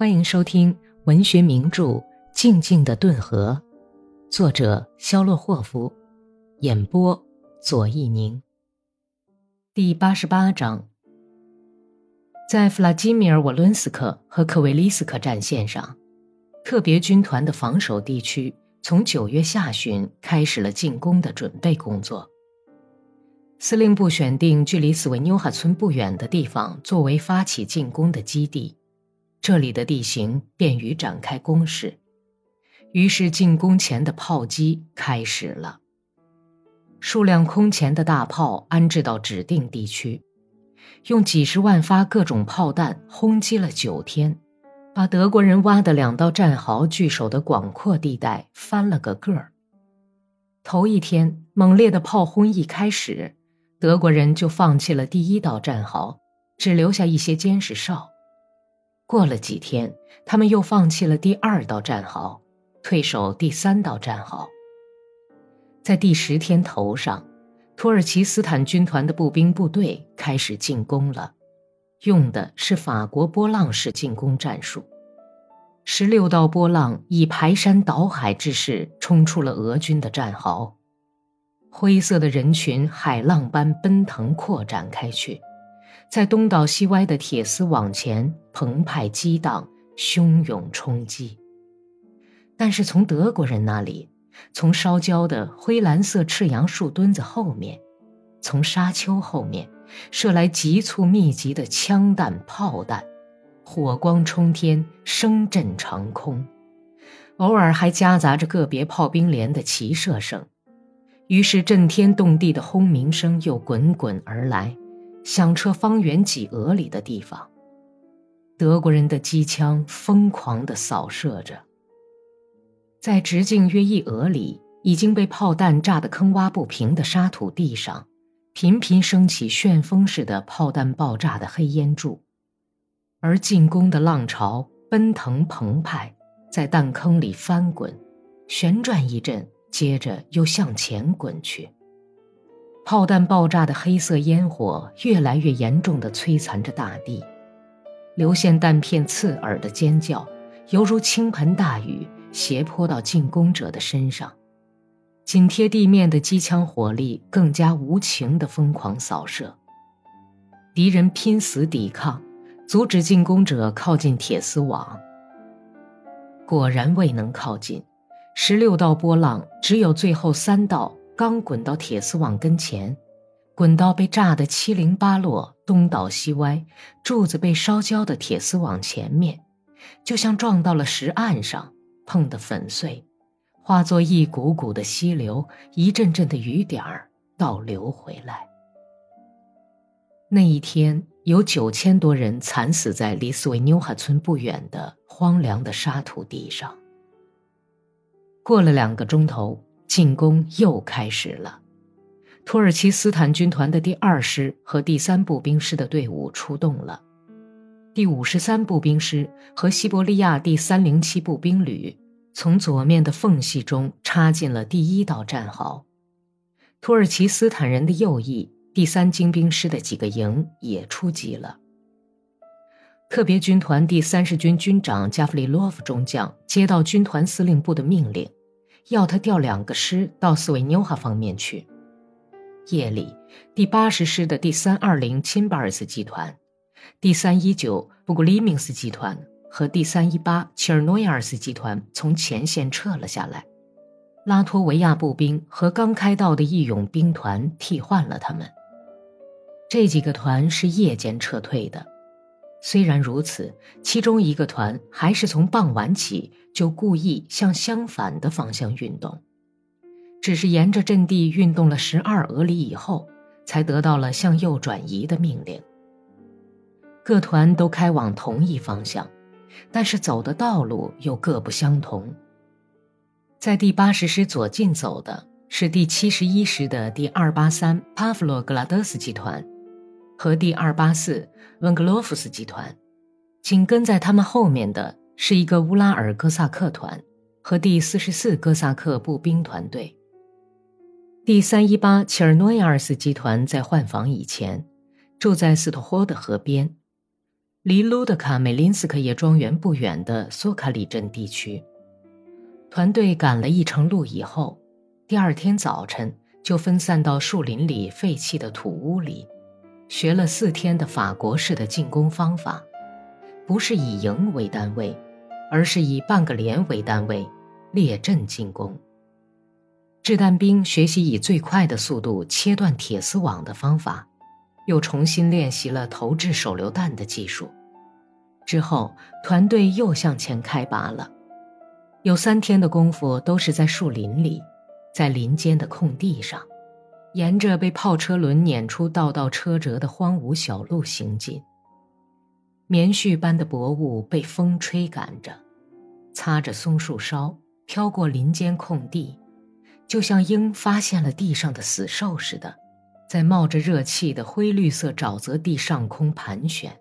欢迎收听文学名著《静静的顿河》，作者肖洛霍夫，演播左一宁。第八十八章，在弗拉基米尔·沃伦斯克和科维利斯克战线上，特别军团的防守地区从九月下旬开始了进攻的准备工作。司令部选定距离斯维纽哈村不远的地方作为发起进攻的基地，这里的地形便于展开攻势。于是，进攻前的炮击开始了。数量空前的大炮安置到指定地区，用几十万发各种炮弹轰击了九天，把德国人挖的两道战壕据守的广阔地带翻了个个儿。头一天，猛烈的炮轰一开始。德国人就放弃了第一道战壕，只留下一些监视哨。过了几天，他们又放弃了第二道战壕，退守第三道战壕。在第十天头上，土耳其斯坦军团的步兵部队开始进攻了，用的是法国波浪式进攻战术。十六道波浪以排山倒海之势冲出了俄军的战壕。灰色的人群海浪般奔腾扩展开去，在东倒西歪的铁丝网前澎湃激荡，汹涌冲击。但是从德国人那里，从烧焦的灰蓝色赤杨树墩子后面，从沙丘后面，射来急促密集的枪弹炮弹，火光冲天，声震长空，偶尔还夹杂着个别炮兵连的齐射声。于是，震天动地的轰鸣声又滚滚而来，响彻方圆几俄里的地方。德国人的机枪疯狂地扫射着，在直径约一俄里、已经被炮弹炸得坑洼不平的沙土地上，频频升起旋风似的炮弹爆炸的黑烟柱，而进攻的浪潮奔腾澎湃，在弹坑里翻滚，旋转一阵。接着又向前滚去，炮弹爆炸的黑色烟火越来越严重地摧残着大地，流线弹片刺耳的尖叫，犹如倾盆大雨斜泼到进攻者的身上，紧贴地面的机枪火力更加无情地疯狂扫射，敌人拼死抵抗，阻止进攻者靠近铁丝网，果然未能靠近。十六道波浪，只有最后三道刚滚到铁丝网跟前，滚到被炸得七零八落、东倒西歪，柱子被烧焦的铁丝网前面，就像撞到了石岸上，碰得粉碎，化作一股股的溪流，一阵阵的雨点儿倒流回来。那一天，有九千多人惨死在离斯维纽哈村不远的荒凉的沙土地上。过了两个钟头，进攻又开始了。土耳其斯坦军团的第二师和第三步兵师的队伍出动了，第五十三步兵师和西伯利亚第三零七步兵旅从左面的缝隙中插进了第一道战壕。土耳其斯坦人的右翼第三精兵师的几个营也出击了。特别军团第三十军军长加弗里洛夫中将接到军团司令部的命令，要他调两个师到斯维纽哈方面去。夜里，第八十师的第三二零钦巴尔斯集团、第三一九布古利明斯集团和第三一八切尔诺亚尔斯集团从前线撤了下来，拉脱维亚步兵和刚开到的义勇兵团替换了他们。这几个团是夜间撤退的。虽然如此，其中一个团还是从傍晚起就故意向相反的方向运动，只是沿着阵地运动了十二俄里以后，才得到了向右转移的命令。各团都开往同一方向，但是走的道路又各不相同。在第八十师左近走的是第七十一师的第二八三帕夫洛格拉德斯集团。和第二八四温格洛夫斯集团，紧跟在他们后面的是一个乌拉尔哥萨克团和第四十四哥萨克步兵团队。第三一八切尔诺亚尔斯集团在换防以前，住在斯托霍的河边。离卢德卡梅林斯克叶庄园不远的索卡里镇地区。团队赶了一程路以后，第二天早晨就分散到树林里废弃的土屋里，学了四天的法国式的进攻方法，不是以营为单位，而是以半个连为单位列阵进攻。掷弹兵学习以最快的速度切断铁丝网的方法，又重新练习了投掷手榴弹的技术。之后，团队又向前开拔了。有三天的功夫都是在树林里，在林间的空地上，沿着被炮车轮碾出道道车辙的荒芜小路行进。棉絮般的薄雾被风吹赶着，擦着松树梢，飘过林间空地，就像鹰发现了地上的死兽似的，在冒着热气的灰绿色沼泽地上空盘旋。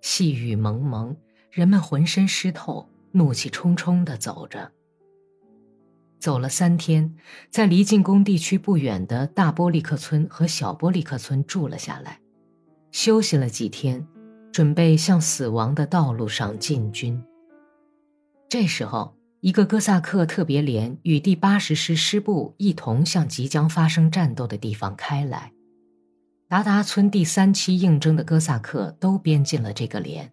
细雨蒙蒙，人们浑身湿透。怒气冲冲地走着，走了三天，在离进攻地区不远的大波利克村和小波利克村住了下来，休息了几天，准备向死亡的道路上进军。这时候，一个哥萨克特别连与第八十师师部一同向即将发生战斗的地方开来，达达村第三期应征的哥萨克都编进了这个连。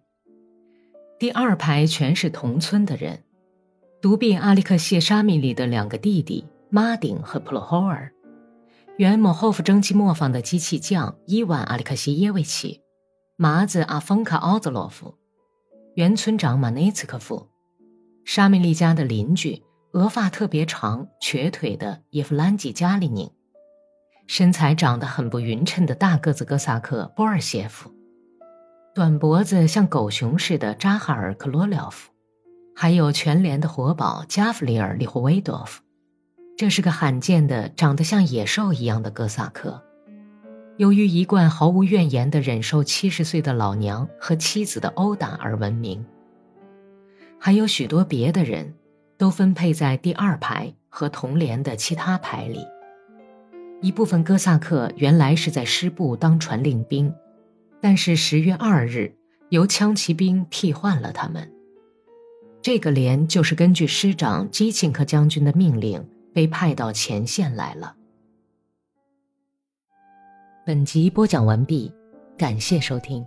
第二排全是同村的人，独臂阿里克谢沙米里的两个弟弟马丁和普罗霍尔，原莫霍夫蒸汽磨坊的机器匠伊万阿里克谢耶维奇，麻子阿丰卡奥兹洛夫，原村长马内茨科夫，沙米利家的邻居额发特别长、瘸腿的叶夫兰吉加里宁，身材长得很不匀称的大个子哥萨克波尔谢夫。短脖子像狗熊似的扎哈尔·克罗廖夫，还有全连的活宝加弗里尔·利霍维多夫，这是个罕见的长得像野兽一样的哥萨克。由于一贯毫无怨言的忍受七十岁的老娘和妻子的殴打而闻名。还有许多别的人，都分配在第二排和同连的其他排里。一部分哥萨克原来是在师部当传令兵。但是十月二日，由枪骑兵替换了他们。这个连就是根据师长基钦克将军的命令被派到前线来了。本集播讲完毕，感谢收听。